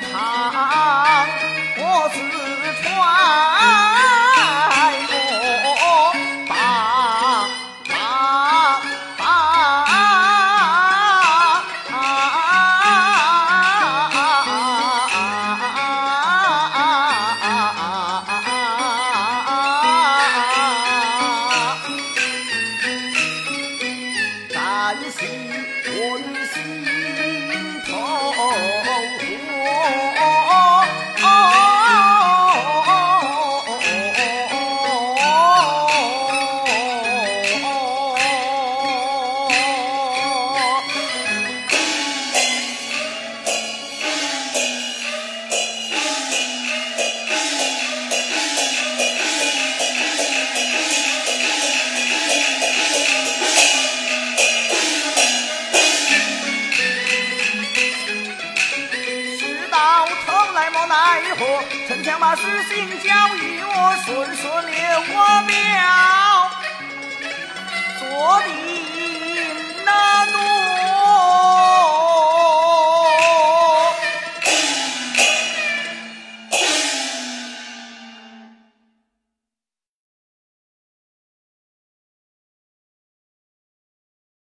倘不知，唤我暂息魂心愁。来莫奈何，陈强把事心交与我，顺顺连我命。